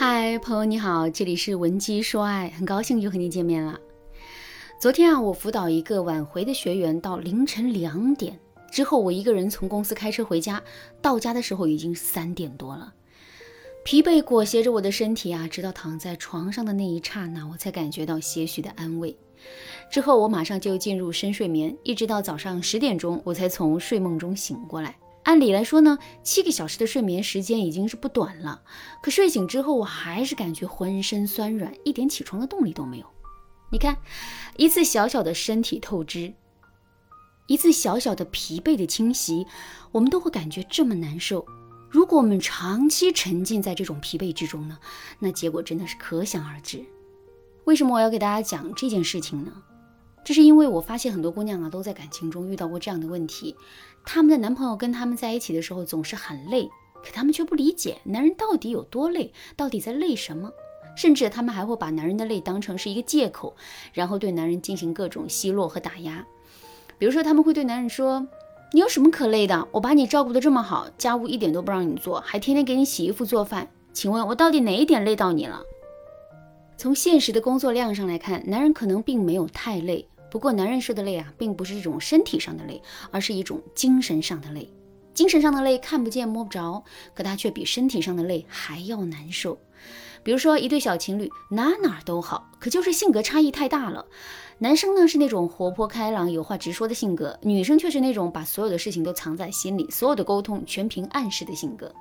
嗨，朋友你好，这里是文姬说爱，很高兴又和你见面了。昨天啊，我辅导一个挽回的学员到凌晨两点之后，我一个人从公司开车回家，到家的时候已经三点多了，疲惫裹挟着我的身体啊，直到躺在床上的那一刹那，我才感觉到些许的安慰。之后我马上就进入深睡眠，一直到早上十点钟，我才从睡梦中醒过来。按理来说呢，七个小时的睡眠时间已经是不短了，可睡醒之后我还是感觉浑身酸软，一点起床的动力都没有。你看，一次小小的身体透支，一次小小的疲惫的侵袭，我们都会感觉这么难受。如果我们长期沉浸在这种疲惫之中呢，那结果真的是可想而知。为什么我要给大家讲这件事情呢？这是因为我发现很多姑娘啊都在感情中遇到过这样的问题，她们的男朋友跟她们在一起的时候总是很累，可她们却不理解男人到底有多累，到底在累什么，甚至她们还会把男人的累当成是一个借口，然后对男人进行各种奚落和打压。比如说，他们会对男人说：“你有什么可累的？我把你照顾得这么好，家务一点都不让你做，还天天给你洗衣服做饭，请问我到底哪一点累到你了？”从现实的工作量上来看，男人可能并没有太累。不过，男人受的累啊，并不是一种身体上的累，而是一种精神上的累。精神上的累看不见摸不着，可它却比身体上的累还要难受。比如说，一对小情侣哪哪都好，可就是性格差异太大了。男生呢是那种活泼开朗、有话直说的性格，女生却是那种把所有的事情都藏在心里，所有的沟通全凭暗示的性格。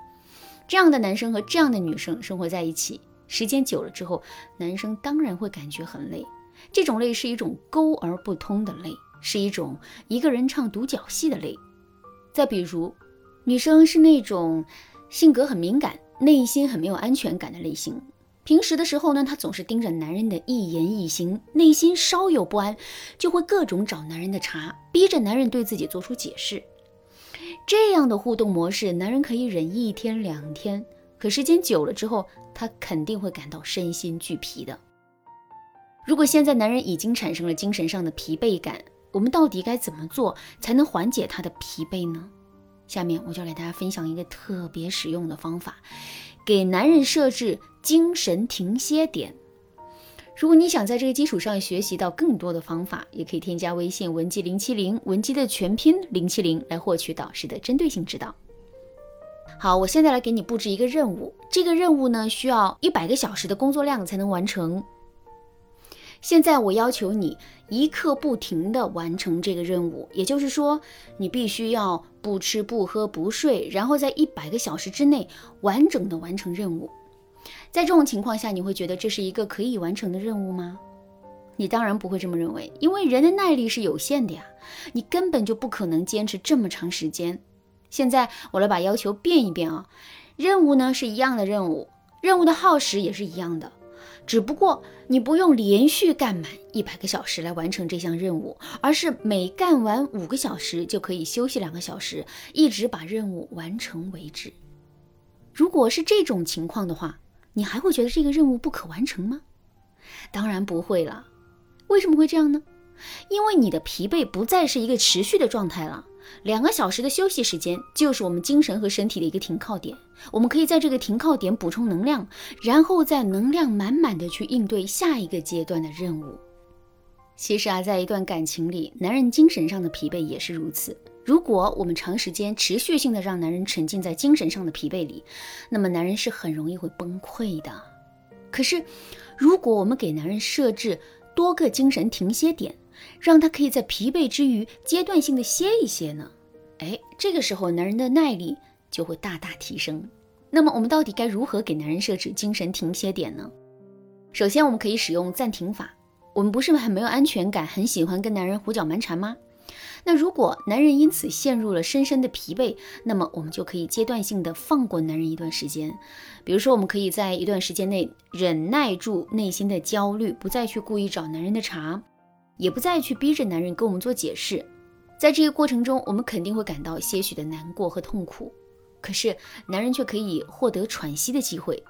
这样的男生和这样的女生生活在一起，时间久了之后，男生当然会感觉很累。这种累是一种沟而不通的累，是一种一个人唱独角戏的累。再比如，女生是那种性格很敏感、内心很没有安全感的类型。平时的时候呢，她总是盯着男人的一言一行，内心稍有不安，就会各种找男人的茬，逼着男人对自己做出解释。这样的互动模式，男人可以忍一天两天，可时间久了之后，他肯定会感到身心俱疲的。如果现在男人已经产生了精神上的疲惫感，我们到底该怎么做才能缓解他的疲惫呢？下面我就给大家分享一个特别实用的方法，给男人设置精神停歇点。如果你想在这个基础上学习到更多的方法，也可以添加微信文姬零七零，文姬的全拼零七零，来获取导师的针对性指导。好，我现在来给你布置一个任务，这个任务呢需要一百个小时的工作量才能完成。现在我要求你一刻不停地完成这个任务，也就是说，你必须要不吃不喝不睡，然后在一百个小时之内完整的完成任务。在这种情况下，你会觉得这是一个可以完成的任务吗？你当然不会这么认为，因为人的耐力是有限的呀，你根本就不可能坚持这么长时间。现在我来把要求变一变啊，任务呢是一样的任务，任务的耗时也是一样的。只不过你不用连续干满一百个小时来完成这项任务，而是每干完五个小时就可以休息两个小时，一直把任务完成为止。如果是这种情况的话，你还会觉得这个任务不可完成吗？当然不会了。为什么会这样呢？因为你的疲惫不再是一个持续的状态了。两个小时的休息时间就是我们精神和身体的一个停靠点，我们可以在这个停靠点补充能量，然后再能量满满的去应对下一个阶段的任务。其实啊，在一段感情里，男人精神上的疲惫也是如此。如果我们长时间持续性的让男人沉浸在精神上的疲惫里，那么男人是很容易会崩溃的。可是，如果我们给男人设置多个精神停歇点，让他可以在疲惫之余阶段性的歇一歇呢？哎，这个时候男人的耐力就会大大提升。那么我们到底该如何给男人设置精神停歇点呢？首先，我们可以使用暂停法。我们不是很没有安全感，很喜欢跟男人胡搅蛮缠吗？那如果男人因此陷入了深深的疲惫，那么我们就可以阶段性的放过男人一段时间。比如说，我们可以在一段时间内忍耐住内心的焦虑，不再去故意找男人的茬。也不再去逼着男人跟我们做解释，在这个过程中，我们肯定会感到些许的难过和痛苦，可是男人却可以获得喘息的机会。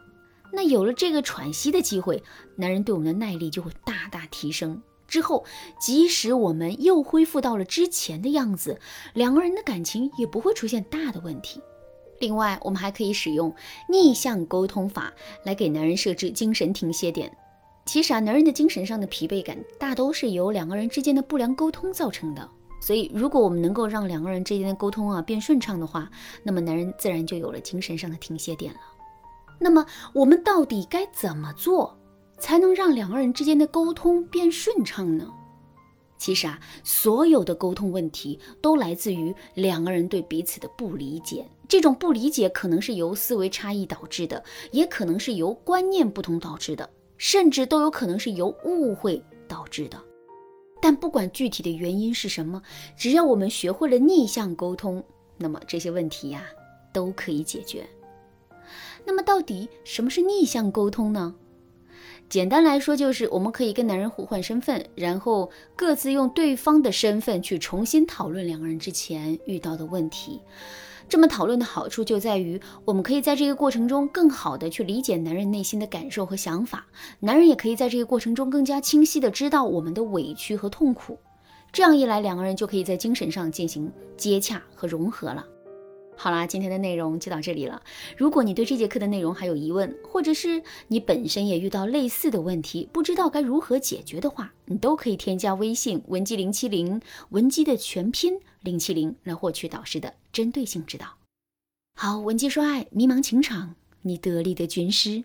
那有了这个喘息的机会，男人对我们的耐力就会大大提升。之后，即使我们又恢复到了之前的样子，两个人的感情也不会出现大的问题。另外，我们还可以使用逆向沟通法来给男人设置精神停歇点。其实啊，男人的精神上的疲惫感大都是由两个人之间的不良沟通造成的。所以，如果我们能够让两个人之间的沟通啊变顺畅的话，那么男人自然就有了精神上的停歇点了。那么，我们到底该怎么做才能让两个人之间的沟通变顺畅呢？其实啊，所有的沟通问题都来自于两个人对彼此的不理解。这种不理解可能是由思维差异导致的，也可能是由观念不同导致的，甚至都有可能是由误会导致的。但不管具体的原因是什么，只要我们学会了逆向沟通，那么这些问题呀都可以解决。那么到底什么是逆向沟通呢？简单来说，就是我们可以跟男人互换身份，然后各自用对方的身份去重新讨论两个人之前遇到的问题。这么讨论的好处就在于，我们可以在这个过程中更好的去理解男人内心的感受和想法，男人也可以在这个过程中更加清晰的知道我们的委屈和痛苦。这样一来，两个人就可以在精神上进行接洽和融合了。好啦，今天的内容就到这里了。如果你对这节课的内容还有疑问，或者是你本身也遇到类似的问题，不知道该如何解决的话，你都可以添加微信文姬零七零，文姬的全拼零七零，来获取导师的针对性指导。好，文姬说爱，迷茫情场，你得力的军师。